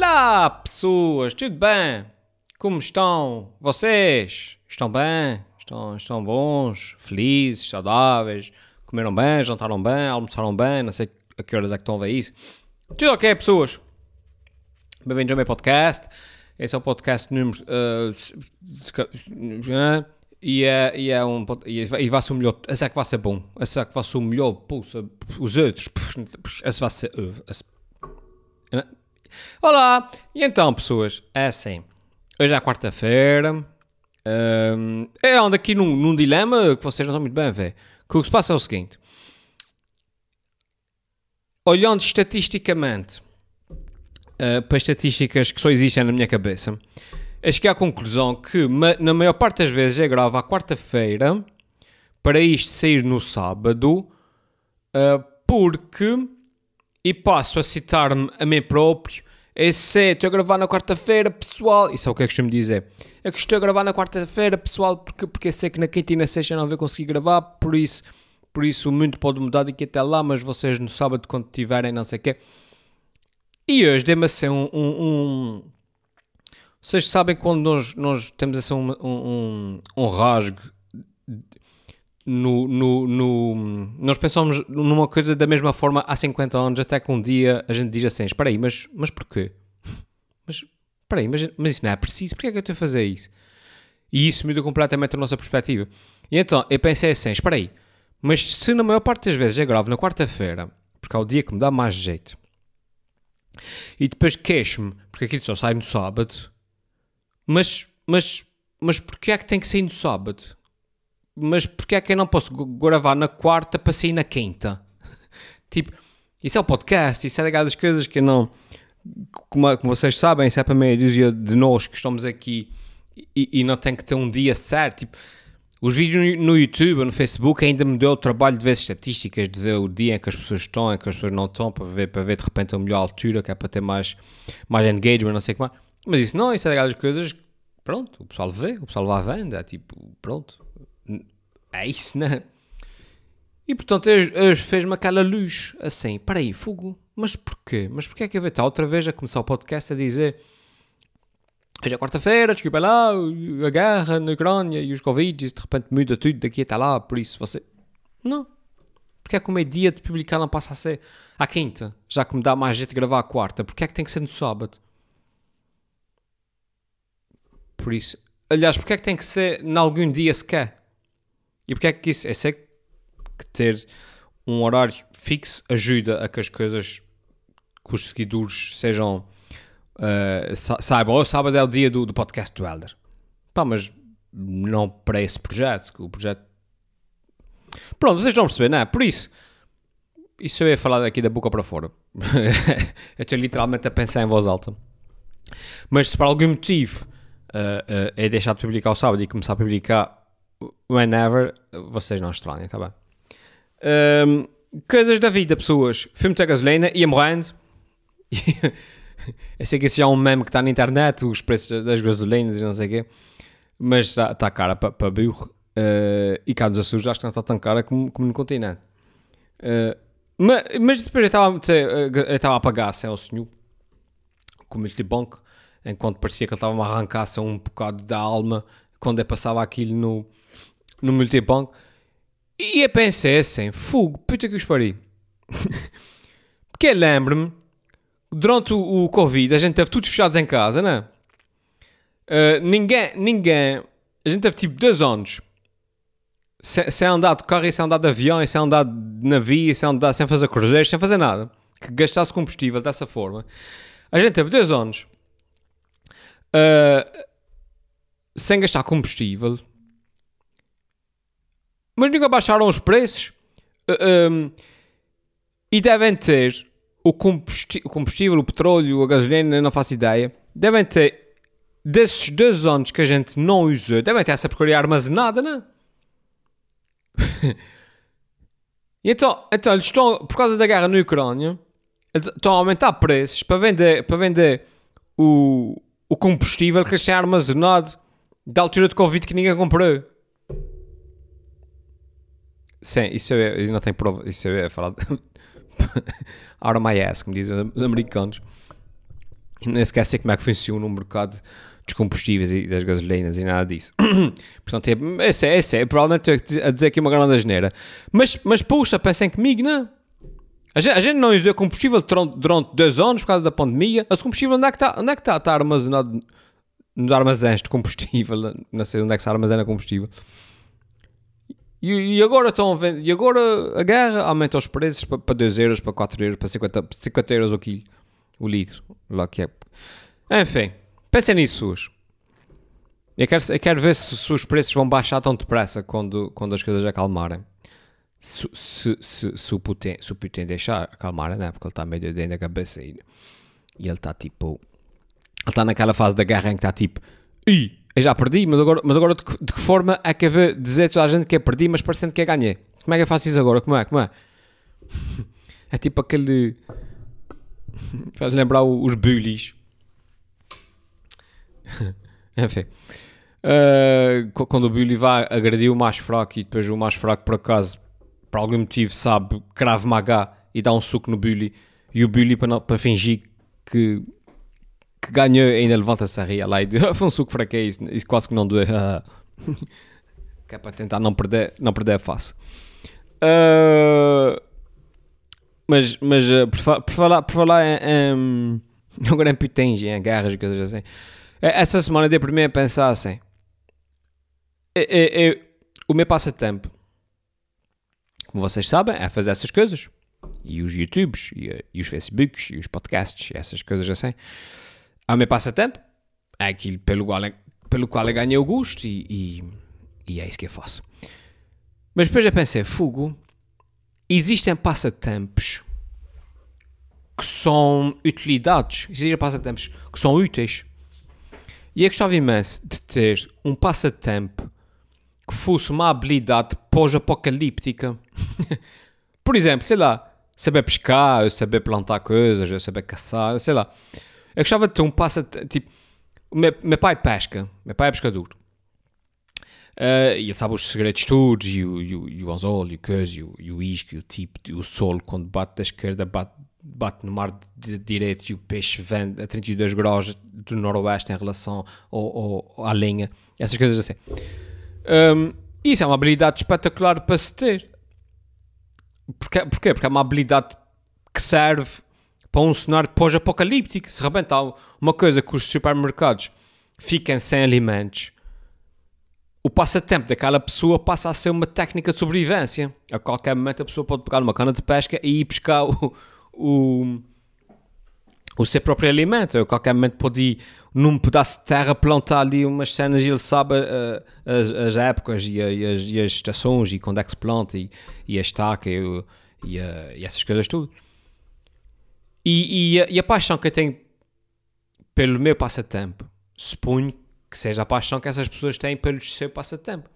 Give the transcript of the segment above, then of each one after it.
Olá, pessoas, tudo bem? Como estão? Vocês? Estão bem? Estão, estão bons? Felizes? Saudáveis? Comeram bem? Jantaram bem? Almoçaram bem? Não sei a que horas é que estão a ver isso. Tudo ok, pessoas? Bem-vindos ao meu podcast. Esse é o podcast número. Uh, e, é, e é um. E, vai ser o melhor. Esse é que vai ser bom. Esse é que vai ser o melhor. Pulsa, os outros. Esse vai ser. Esse, Olá! E então, pessoas, é assim. Hoje é quarta-feira. Um, é ando aqui num, num, dilema que vocês não estão muito bem a ver. Que o que se passa é o seguinte. Olhando estatisticamente uh, para estatísticas que só existem na minha cabeça, que há a conclusão que na maior parte das vezes é gravo à quarta-feira para isto sair no sábado, uh, porque e passo a citar-me a mim próprio. Esse é, estou a gravar na quarta-feira, pessoal. Isso é o que eu costumo dizer. É que estou a gravar na quarta-feira, pessoal, porque, porque sei que na quinta e na sexta não vou conseguir gravar, por isso, por isso o mundo pode mudar daqui até lá, mas vocês no sábado, quando tiverem, não sei o quê. E hoje dê-me assim um, um, um, Vocês sabem quando nós, nós temos assim um, um, um rasgo no, no, no, nós pensamos numa coisa da mesma forma há 50 anos, até que um dia a gente diz assim: Espera aí, mas, mas porquê? Mas, espera aí, mas, mas isso não é preciso, porquê é que eu estou a fazer isso? E isso muda completamente a nossa perspectiva. E então eu pensei assim: Espera aí, mas se na maior parte das vezes é grave na quarta-feira, porque é o dia que me dá mais jeito, e depois queixo-me porque aquilo só sai no sábado, mas, mas, mas porquê é que tem que sair no sábado? Mas porque é que eu não posso gravar na quarta para sair na quinta? tipo, isso é o podcast, isso é daquelas coisas que não. Como, como, vocês sabem, isso é para meia dúzia de nós que estamos aqui e, e, não tem que ter um dia certo. Tipo, os vídeos no YouTube ou no Facebook ainda me deu o trabalho de ver estatísticas, de ver o dia em que as pessoas estão, em que as pessoas não estão, para ver, para ver de repente a melhor altura, que é para ter mais, mais engagement, não sei como. Mas isso não, isso é daquelas coisas. Pronto, o pessoal vê, o pessoal vai vendo, é tipo, pronto é isso, né? E portanto, hoje fez-me aquela luz assim: aí, fogo, mas porquê? Mas porquê é que eu estar outra vez a começar o podcast a dizer hoje é quarta-feira, desculpa lá, a guerra na Ucrânia e os Covid, e de repente muda tudo daqui até lá, por isso você. Não. Porque é que o meio-dia de publicar não passa a ser à quinta, já que me dá mais jeito de gravar à quarta? Porque é que tem que ser no sábado? Por isso. Aliás, porque é que tem que ser em algum dia sequer? E porque é que isso? Eu sei que ter um horário fixo ajuda a que as coisas, que os seguidores sejam. Uh, saibam, o sábado é o dia do, do podcast do Elder. Pá, mas não para esse projeto, o projeto. Pronto, vocês vão perceber, não é? Por isso, isso eu ia falar daqui da boca para fora. eu estou literalmente a pensar em voz alta. Mas se por algum motivo uh, uh, é deixar de publicar o sábado e começar a publicar whenever, vocês não estranhem, tá bem? Um, coisas da vida, pessoas. Fui meter gasolina, ia morrendo. Eu sei que esse já é um meme que está na internet, os preços das gasolinas e não sei o quê. Mas está tá cara para pa burro. Uh, e cá nos Açores acho que não está tão cara como, como no continente. Uh, mas, mas depois eu estava a pagar sem o senhor com o multibanco, enquanto parecia que ele estava a arrancar um bocado da alma quando eu passava aquilo no, no multibanco. E eu pensei assim, fogo, puta que os pari. Porque lembro-me, durante o, o, Covid, a gente teve todos fechados em casa, né? Uh, ninguém, ninguém, a gente teve tipo dois anos sem, sem andar de carro, e sem andar de avião, e sem andar de navio, e sem, andar, sem fazer cruzeiros, sem fazer nada. Que gastasse combustível dessa forma. A gente teve dois anos uh, sem gastar combustível, mas nunca baixaram os preços. Uh, eh, um, ehm, e devem ter o combustível, o petróleo, a gasolina, não faço ideia. Devem ter, desses dois anos que a gente não usou, devem ter essa porcaria armazenada, não é? então, então, eles estão, por causa da guerra na Ucrânia, eles estão a aumentar preços para vender, para vender o, o combustível que está armazenado da altura de Covid que ninguém comprou. Sim, isso eu, eu não tenho prova. Isso eu ia falar. Out of my ass, como dizem os americanos. Nem sequer sei como é que funciona o mercado dos combustíveis e das gasolinas e nada disso. Portanto, é, esse é, esse é, provavelmente estou a dizer aqui uma grande asneira. Mas, mas puxa, pensem comigo, não? A gente, a gente não usou combustível durante dois anos por causa da pandemia. Esse combustível onde é que está, onde é que está, está armazenado nos armazéns de combustível? Não sei onde é que se armazena combustível. E, e, agora estão a vender, e agora a guerra aumenta os preços para, para 2 euros, para 4 euros, para 50, 50 euros o quilo, o litro, lá que é. Enfim, pensem nisso hoje. Eu quero, eu quero ver se, se, os preços vão baixar tão depressa quando, quando as coisas acalmarem. Se, se, se, se, o Putin, se o Putin deixar acalmar, né? porque ele está meio dentro da cabeça e, e ele está tipo. Ele está naquela fase da guerra em que está tipo. Ih, eu já perdi, mas agora, mas agora de, que, de que forma é que eu vou dizer toda a gente que é perdi, mas parecendo que é ganhei? Como é que eu faço isso agora? Como é? Como é? É tipo aquele. Faz lembrar os bullies. Enfim. Uh, quando o bully vai agredir o mais fraco e depois o mais fraco, por acaso, por algum motivo, sabe crave maga e dá um suco no bully e o bully, para, para fingir que que ganhou ainda levanta-se a rir lá e diz, foi um suco é isso, quase que não doeu. que é para tentar não perder, não perder a face. Uh, mas mas uh, por, por, falar, por falar em, em, agora em pitens, em guerras e coisas assim, é, essa semana dei primeiro a pensar assim, é, é, o meu passatempo, como vocês sabem, é fazer essas coisas. E os YouTubes, e, e os Facebooks, e os podcasts, essas coisas assim ao meu passatempo, é aquilo pelo qual, pelo qual eu ganhei o gosto e, e, e, é isso que eu faço. Mas depois eu pensei, fugo, existem passatempos que são utilidades, existem passatempos que são úteis. E eu gostava imenso de ter um passatempo que fosse uma habilidade pós-apocalíptica. Por exemplo, sei lá, saber pescar, saber plantar coisas, saber caçar, sei lá. Eu gostava de ter um passatempo. Tipo, meu, meu pai pesca, meu pai é pescador. Uh, e ele sabe os segredos todos, e o, e o, e o anzol, e o coisa, e o, e o isco, e o tipo, e o sol, quando bate da esquerda, bate, bate no mar de, direito, e o peixe vem a 32 graus do noroeste em relação ao, ao, à linha, essas coisas assim. Um, isso é uma habilidade espetacular para se ter. Porquê? Porquê? Porque é uma habilidade que serve para um cenário pós-apocalíptico. Se rebentar uma coisa que os supermercados fiquem sem alimentos, o passatempo daquela pessoa passa a ser uma técnica de sobrevivência. A qualquer momento a pessoa pode pegar uma cana de pesca e ir pescar o, o, o seu próprio alimento. A qualquer momento pode ir num pedaço de terra plantar ali umas cenas e ele sabe uh, as, as, épocas e, e, as, e, as, estações e quando é que se planta e, e a estaca e, e, e essas coisas tudo. E, e, a, e a paixão que eu tenho pelo meu passatempo, suponho que seja a paixão que essas pessoas têm pelo seu passatempo.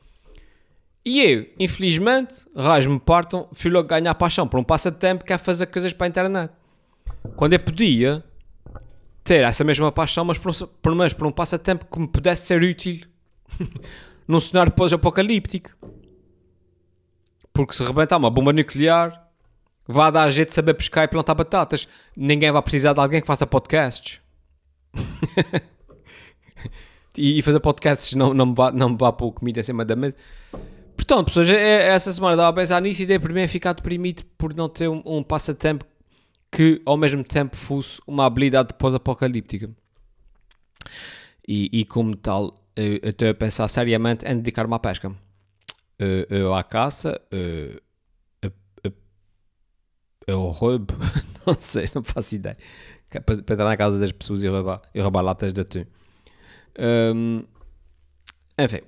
E eu, infelizmente, raios-me partam, fui logo ganhar paixão por um passatempo que é fazer coisas para a internet. Quando eu podia ter essa mesma paixão, mas por, por, mas por um passatempo que me pudesse ser útil num cenário pós-apocalíptico. Porque se rebentar uma bomba nuclear, Vá dar jeito de saber pescar e plantar batatas. Ninguém vai precisar de alguém que faça podcasts. e fazer podcasts não, não, me vá, não vá pôr comida em cima da mesa. Portanto, pessoas, é, é, essa semana estava a pensar nisso e dei para mim a ficar deprimido por não ter um, um passatempo que ao mesmo tempo fosse uma habilidade pós-apocalíptica. E, e, como tal, eu estou a pensar seriamente em dedicar-me à pesca. Eu, eu à caça, eu, é o roubo, não sei, não faço ideia. É para, para entrar na casa das pessoas e roubar, e roubar latas de atum. Um, enfim,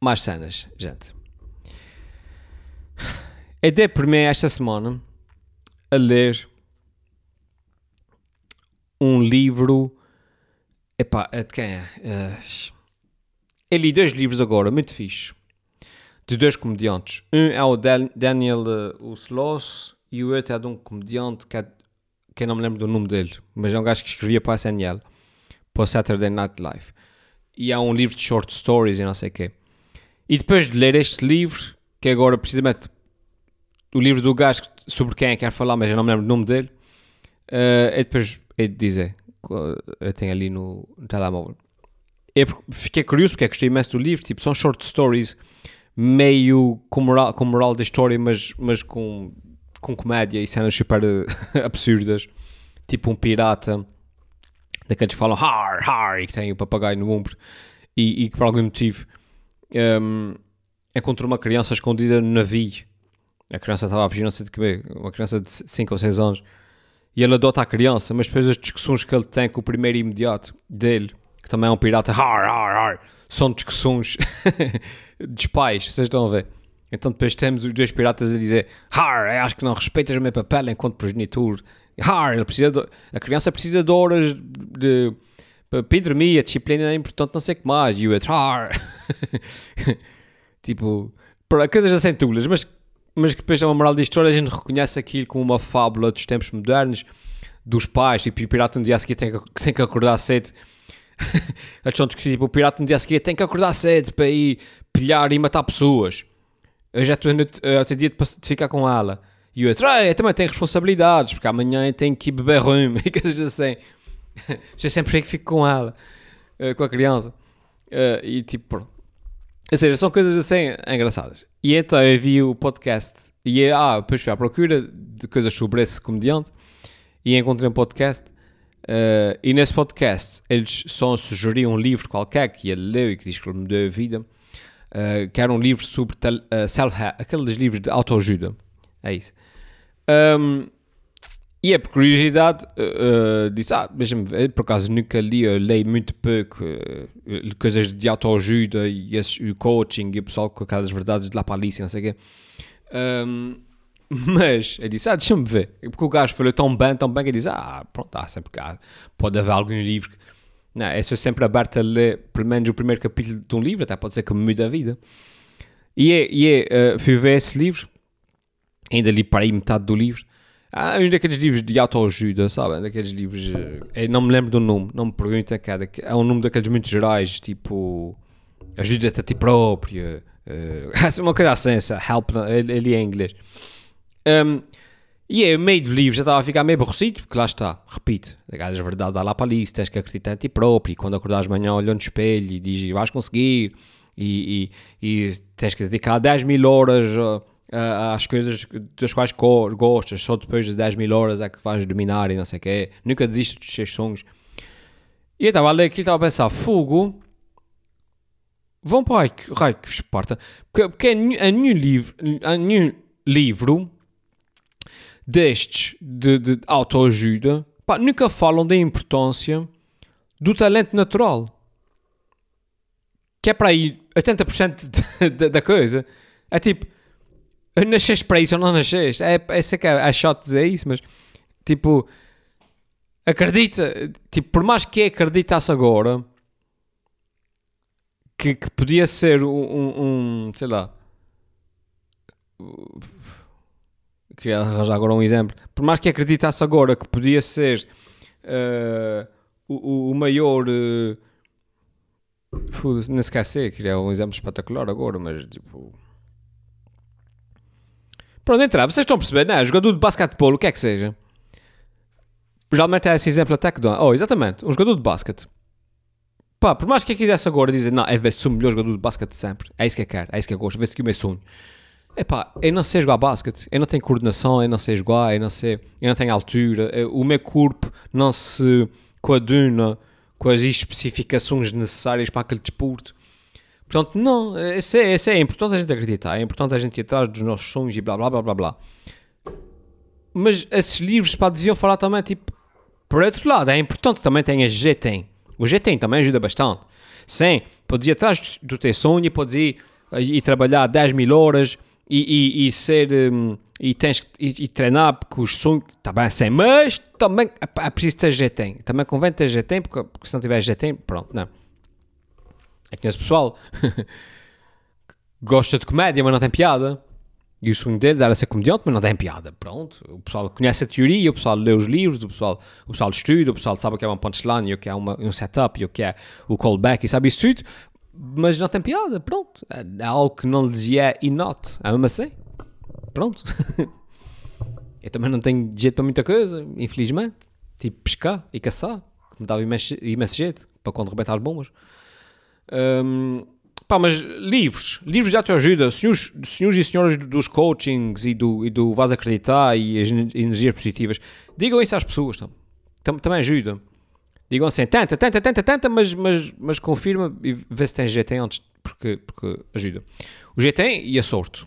mais cenas, gente. Eu dei por mim esta semana a ler um livro. Epá, é de quem é? Uh, eu li dois livros agora, muito fixe de dois comediantes. Um é o Daniel uh, Sloss e o outro é de um comediante que, é, que eu não me lembro do nome dele, mas é um gajo que escrevia para a SNL, para o Saturday Night Live. E há um livro de short stories e não sei o quê. E depois de ler este livro, que é agora precisamente o livro do gajo sobre quem é que quer falar, mas eu não me lembro do nome dele, uh, e depois hei de dizer, eu tenho ali no, no telemóvel. Eu fiquei curioso porque é gostei imenso do livro, tipo, são short stories meio com moral, com moral da história, mas, mas com, com comédia e cenas super absurdas, tipo um pirata daqueles que falam har, har, e que tem o papagaio no ombro, e, e que por algum motivo um, encontrou uma criança escondida no navio. A criança estava a fugir, não sei de que uma criança de 5 ou 6 anos, e ele adota a criança, mas depois as discussões que ele tem com o primeiro imediato dele, que também é um pirata, har, har, har, são discussões dos pais, vocês estão a ver. Então depois temos os dois piratas a dizer Har, acho que não respeitas o meu papel enquanto progenitor. Har, precisa de, a criança precisa de horas de, dormir, a disciplina é importante, não sei o que mais. E o outro, Har. tipo, para coisas assim tulas, mas, mas que depois é uma moral de história, a gente reconhece aquilo como uma fábula dos tempos modernos, dos pais, tipo, o pirata um dia a seguir tem que, tem que acordar cedo estão discutir, tipo, o pirata no dia a seguir tem que acordar cedo para ir pilhar e matar pessoas. Eu já estou até dia de, de ficar com ela. E o outro, ah, eu também tenho responsabilidades, porque amanhã eu tenho que ir beber rumo e coisas assim. eu sempre fico com ela, uh, com a criança. Uh, e tipo, ou seja, são coisas assim engraçadas. E então eu vi o podcast e ah, depois fui à procura de coisas sobre esse comediante e encontrei um podcast Uh, e nesse podcast eles só sugeriam um livro qualquer que ele leu e que diz que ele mudou a vida, uh, que era um livro sobre uh, self-help, aqueles livros de autoajuda. É isso. Um, e é por curiosidade, uh, disse, ah, deixa-me ver, por acaso nunca li, eu leio muito pouco coisas de autoajuda e o coaching e o pessoal com aquelas verdades de lá para não sei o quê. Um, mas eu disse, ah, deixa-me ver. Porque o gajo falou tão bem, tão bem, que eu disse, ah, pronto, há sempre cá. Pode haver algum livro. Não, eu sou sempre aberto a ler pelo menos o primeiro capítulo de um livro, até pode ser que me mude a vida. E é, e é uh, fui ver esse livro, ainda li para aí metade do livro. Ah, um daqueles livros de autoajuda, sabem? Daqueles livros. Uh, não me lembro do nome, não me perguntem cada. É um nome daqueles muito gerais, tipo. Ajuda-te a ti próprio. Uh, uma coisa assim, help, ele, ele é em inglês. Um, e eu, meio do livro, já estava a ficar meio aborrecido, porque lá está, repito, as verdades dá lá para ali, tens que acreditar em ti próprio, e quando acordares de manhã olhando no espelho e dizes, vais conseguir, e, e, e, tens que dedicar 10 mil horas às coisas das quais gostas, só depois de 10 mil horas é que vais dominar e não sei o quê, nunca desistes dos teus sonhos. E eu estava a ler aquilo e estava a pensar, fogo, vão para o raio que vos importa, porque, porque a nenhum livro, a nenhum livro destes de, de autoajuda pá, nunca falam da importância do talento natural. Que é para aí 80% da coisa. É tipo, nasceste para isso ou não nasceste. É, é, sei que é, é chato dizer isso, mas tipo, acredita, tipo, por mais que acreditasse agora que, que podia ser um, um, um sei lá queria arranjar agora um exemplo, por mais que acreditasse agora que podia ser uh, o, o, maior. Uh, nem sequer sei, queria um exemplo espetacular agora, mas tipo. Pronto, entrar, vocês estão a perceber, não é? Jogador de basquetebol, o que é que seja. Geralmente é esse exemplo até que dão. Oh, exatamente, um jogador de basquete. Pá, por mais que eu quisesse agora dizer, não, é ver se o melhor jogador de basquete sempre. É isso que eu quero, é isso que eu gosto, ver se que o meu sonho. Epá, eu não sei jogar basquete, eu não tenho coordenação, eu não sei jogar, eu não sei, eu não tenho altura, o meu corpo não se coaduna com as especificações necessárias para aquele desporto. Portanto, não, esse é, é importante a gente acreditar, é importante a gente ir atrás dos nossos sonhos e blá blá blá blá blá. Mas esses livros pá, deviam falar também, tipo, por outro lado, é importante também tenha GTEM. O GTEM também ajuda bastante. Sim, podes ir atrás do teu sonho, podes ir, ir trabalhar 10 mil horas, e, e, e ser um, e tens e, e treinar porque os sonhos está bem assim, mas também é, preciso ter GTEM, também convém ter GTEM porque, porque se não tiver GTEM, pronto, não. É que esse pessoal gosta de comédia, mas não tem piada. E o sonho deles era ser comediante, mas não tem piada. Pronto. O pessoal conhece a teoria, o pessoal lê os livros, o pessoal, o pessoal estuda, o pessoal sabe o que é uma punchline, o que é uma, um setup, o que é o callback, e sabe isso tudo mas não tem piada, pronto. É algo que não lhes é inote, é mesmo assim. Pronto. Eu também não tenho jeito para muita coisa, infelizmente. tipo pescar e caçar, que me dava imenso, jeito para quando rebentar as bombas. Um, pá, mas livros, livros já te ajudam. Senhores, senhores e senhoras dos coachings e do, e do Vais Acreditar e as energias positivas, digam isso às pessoas, tam, também ajuda. Digam assim, tenta, tenta, tenta, tenta, mas, mas, mas confirma e vê se tem jeito antes, porque, porque ajuda. O jeito e a sorte.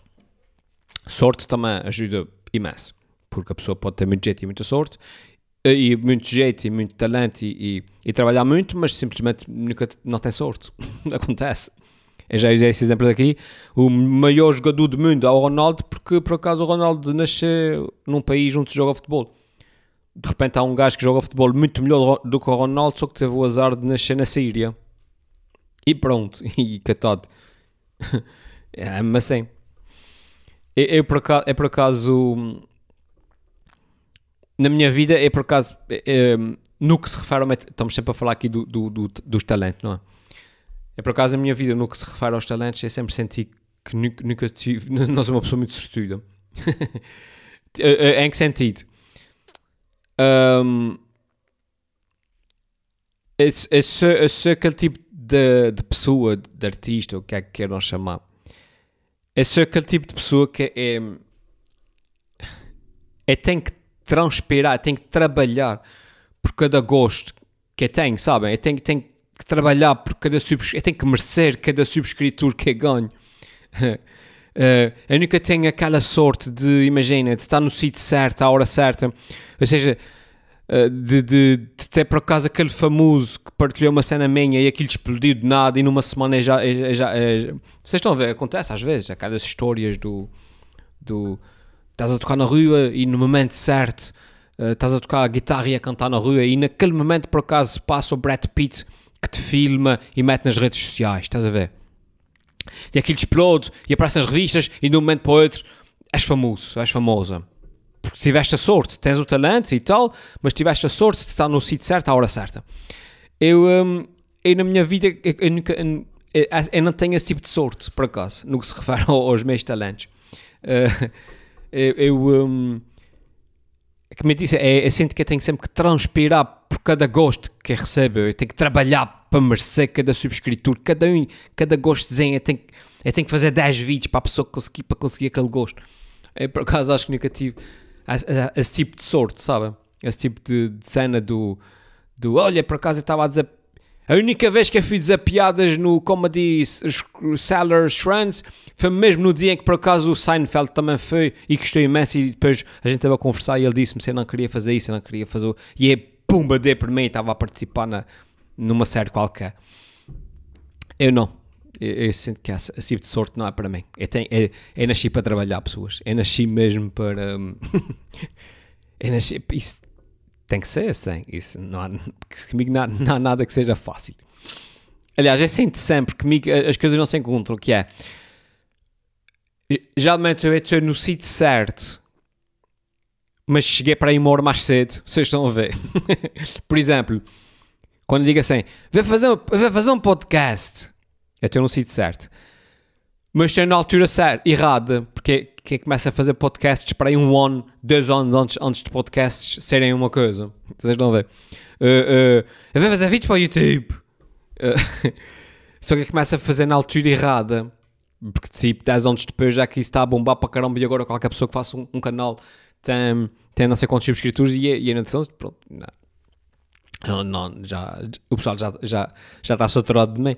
Sorte também ajuda imenso, porque a pessoa pode ter muito jeito e muita sorte, e muito jeito e muito talento e, e, e trabalhar muito, mas simplesmente nunca não tem sorte. Acontece. Eu já usei esse exemplo aqui. O maior jogador do mundo é o Ronaldo, porque por acaso o Ronaldo nasceu num país onde se joga futebol. De repente há um gajo que joga futebol muito melhor do que o Ronaldo, só que teve o azar de nascer na Síria. E pronto, e catado. é, mas assim. Eu, eu, por acaso, é por acaso na minha vida é por acaso é, é, no que se refere ao estamos sempre a falar aqui do, do, do, dos talentos, não é? É por acaso a minha vida no que se refere aos talentos eu sempre senti que nunca, tive, sou uma pessoa muito sortuda. em que sentido? Um, sou, eu sou aquele tipo de, de pessoa, de artista, o que é que queiram chamar. Eu sou aquele tipo de pessoa que é. é tem que transpirar, tenho que trabalhar por cada gosto que eu tenho, sabem? Eu tenho, tenho que trabalhar por cada subscritor, eu tenho que merecer cada subscritor que eu ganho. Uh, eu nunca tenho aquela sorte de, imagina, de estar no sítio certo, à hora certa, ou seja, uh, de, de, de, ter por acaso aquele famoso que partilhou uma cena minha e aquilo explodiu de nada e numa semana já, já, já, já vocês estão a ver, acontece às vezes, aquelas histórias do, do estás a tocar na rua e no momento certo uh, estás a tocar a guitarra e a cantar na rua e naquele momento por acaso passa o Brad Pitt que te filma e mete nas redes sociais, estás a ver? E aquilo explode e aparece nas revistas e de um momento para o outro és famoso, és famosa. Porque tiveste a sorte, tens o talento e tal, mas tiveste a sorte de estar no sítio certo à hora certa. Eu, um, eu na minha vida, eu, eu, nunca, eu, eu, não tenho esse tipo de sorte, por acaso, no que se refere aos meus talentos. Uh, eu, eu um, como eu disse, é, eu sinto que eu tenho sempre que transpirar por cada gosto que eu recebo, eu tenho que trabalhar para merecer cada subscritor, cada um, cada gostozinho, eu tenho, eu tenho que fazer 10 vídeos para a pessoa conseguir, para conseguir aquele gosto. Eu, por acaso, acho que nunca tive esse tipo de sorte, sabe? Esse tipo de, de cena do, do, olha, por acaso eu estava a dizer a única vez que eu fui desapiadas no Comedy Seller Shrans foi mesmo no dia em que por acaso o Seinfeld também foi e gostou imenso e depois a gente estava a conversar e ele disse-me se eu não queria fazer isso, eu não queria fazer... E é pumba, dei por mim, estava a participar na, numa série qualquer. Eu não. Eu, eu sinto que esse, esse, tipo de sorte não é para mim. Eu, tenho, eu, eu nasci para trabalhar pessoas. Eu nasci mesmo para... Um, eu nasci... Isso, tem que ser assim. Isso não há, comigo não há, não há nada que seja fácil. Aliás, eu sinto sempre que comigo as coisas não se encontram, que é geralmente eu estou no sítio certo, mas cheguei para ir uma hora mais cedo, vocês estão a ver. Por exemplo, quando digo assim, vai fazer, fazer um podcast, eu estou no sítio certo, mas estou na altura certa, errada, porque quem começa a fazer podcasts para aí um ano, dois anos antes, antes de podcasts serem uma coisa. Vocês estão a ver? Uh, uh, eu vou fazer vídeos para o YouTube. Uh, só que começa a fazer na altura errada. Porque tipo, 10 anos depois já que isso está a bombar para caramba e agora qualquer pessoa que faça um, um canal tem, tem não sei quantos subscritores e, é, e ainda é pronto, não. Não, não, já, o pessoal já, já, já está saturado de mim.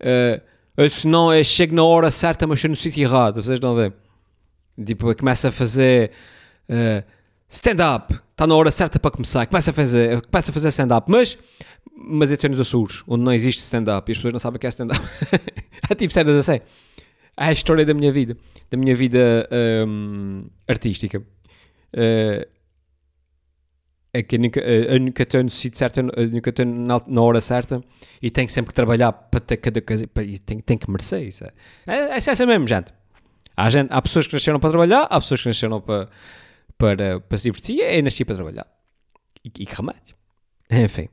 Uh, se não, eu chego na hora certa, mas estou no sítio errado. Vocês a ver? Tipo, começa a fazer uh, stand-up. Está na hora certa para começar. Começa a fazer, começa a fazer stand-up. Mas, mas eu estou nos Açores, onde não existe stand-up. E as pessoas não sabem o que é stand-up. Há tipo cenas assim. É a história da minha vida. Da minha vida um, artística. Uh, é que eu nunca, estou no sítio certo, nunca estou na, na, hora certa e tenho sempre que trabalhar para ter cada coisa, e tenho que merecer isso. É, é, é assim mesmo, gente. Há, gente, há pessoas que nasceram para trabalhar, há pessoas que nasceram para, para, para se divertir. Eu nasci para trabalhar. E, e que remédio. Enfim.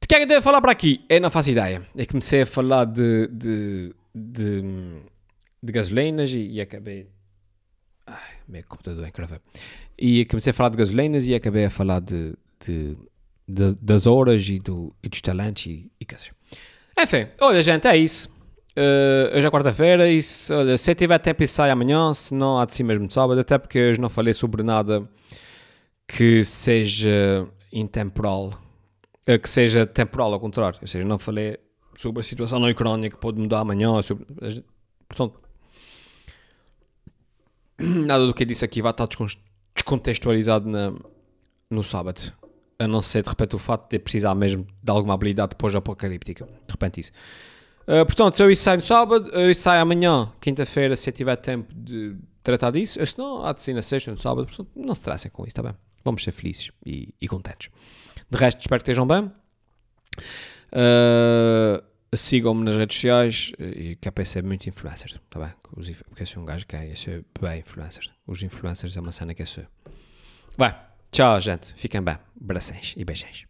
De que é que eu devo falar para aqui? Eu não faço ideia. Eu comecei a falar de, de, de, de gasolinas e, e, acabei Ai, meu computador é encravei. E comecei a falar de gasolinas e acabei a falar de, de, de- das horas e, do, e dos talentos e, coisas. Enfim, olha, gente, é isso. Uh, hoje é quarta-feira e se, olha, se tiver tempo e sai amanhã, se não há de si mesmo de sábado, até porque hoje não falei sobre nada que seja intemporal, uh, que seja temporal ao contrário, ou seja, não falei sobre a situação na Ucrânia que pode mudar amanhã, sobre, portanto, nada do que eu disse aqui vai estar descon- descontextualizado na, no sábado. A não ser de repente o fato de precisar mesmo de alguma habilidade pós-apocalíptica. De repente isso. Uh, portanto, eu isso sai no sábado, eu isso sai amanhã, quinta-feira, se eu tiver tempo de tratar disso. Eu, se não, há de ser na sexta ou no sábado. Portanto, não se tracem com isso, está bem? Vamos ser felizes e, e contentes. De resto, espero que estejam bem. Uh, Sigam-me nas redes sociais e que é para ser muito influencer, tá bem? Porque eu sou um gajo que é, eu sou bem influencer. Os influencers é uma cena que eu sou. Vai, tchau, gente. Fiquem bem. Abrações e beijões.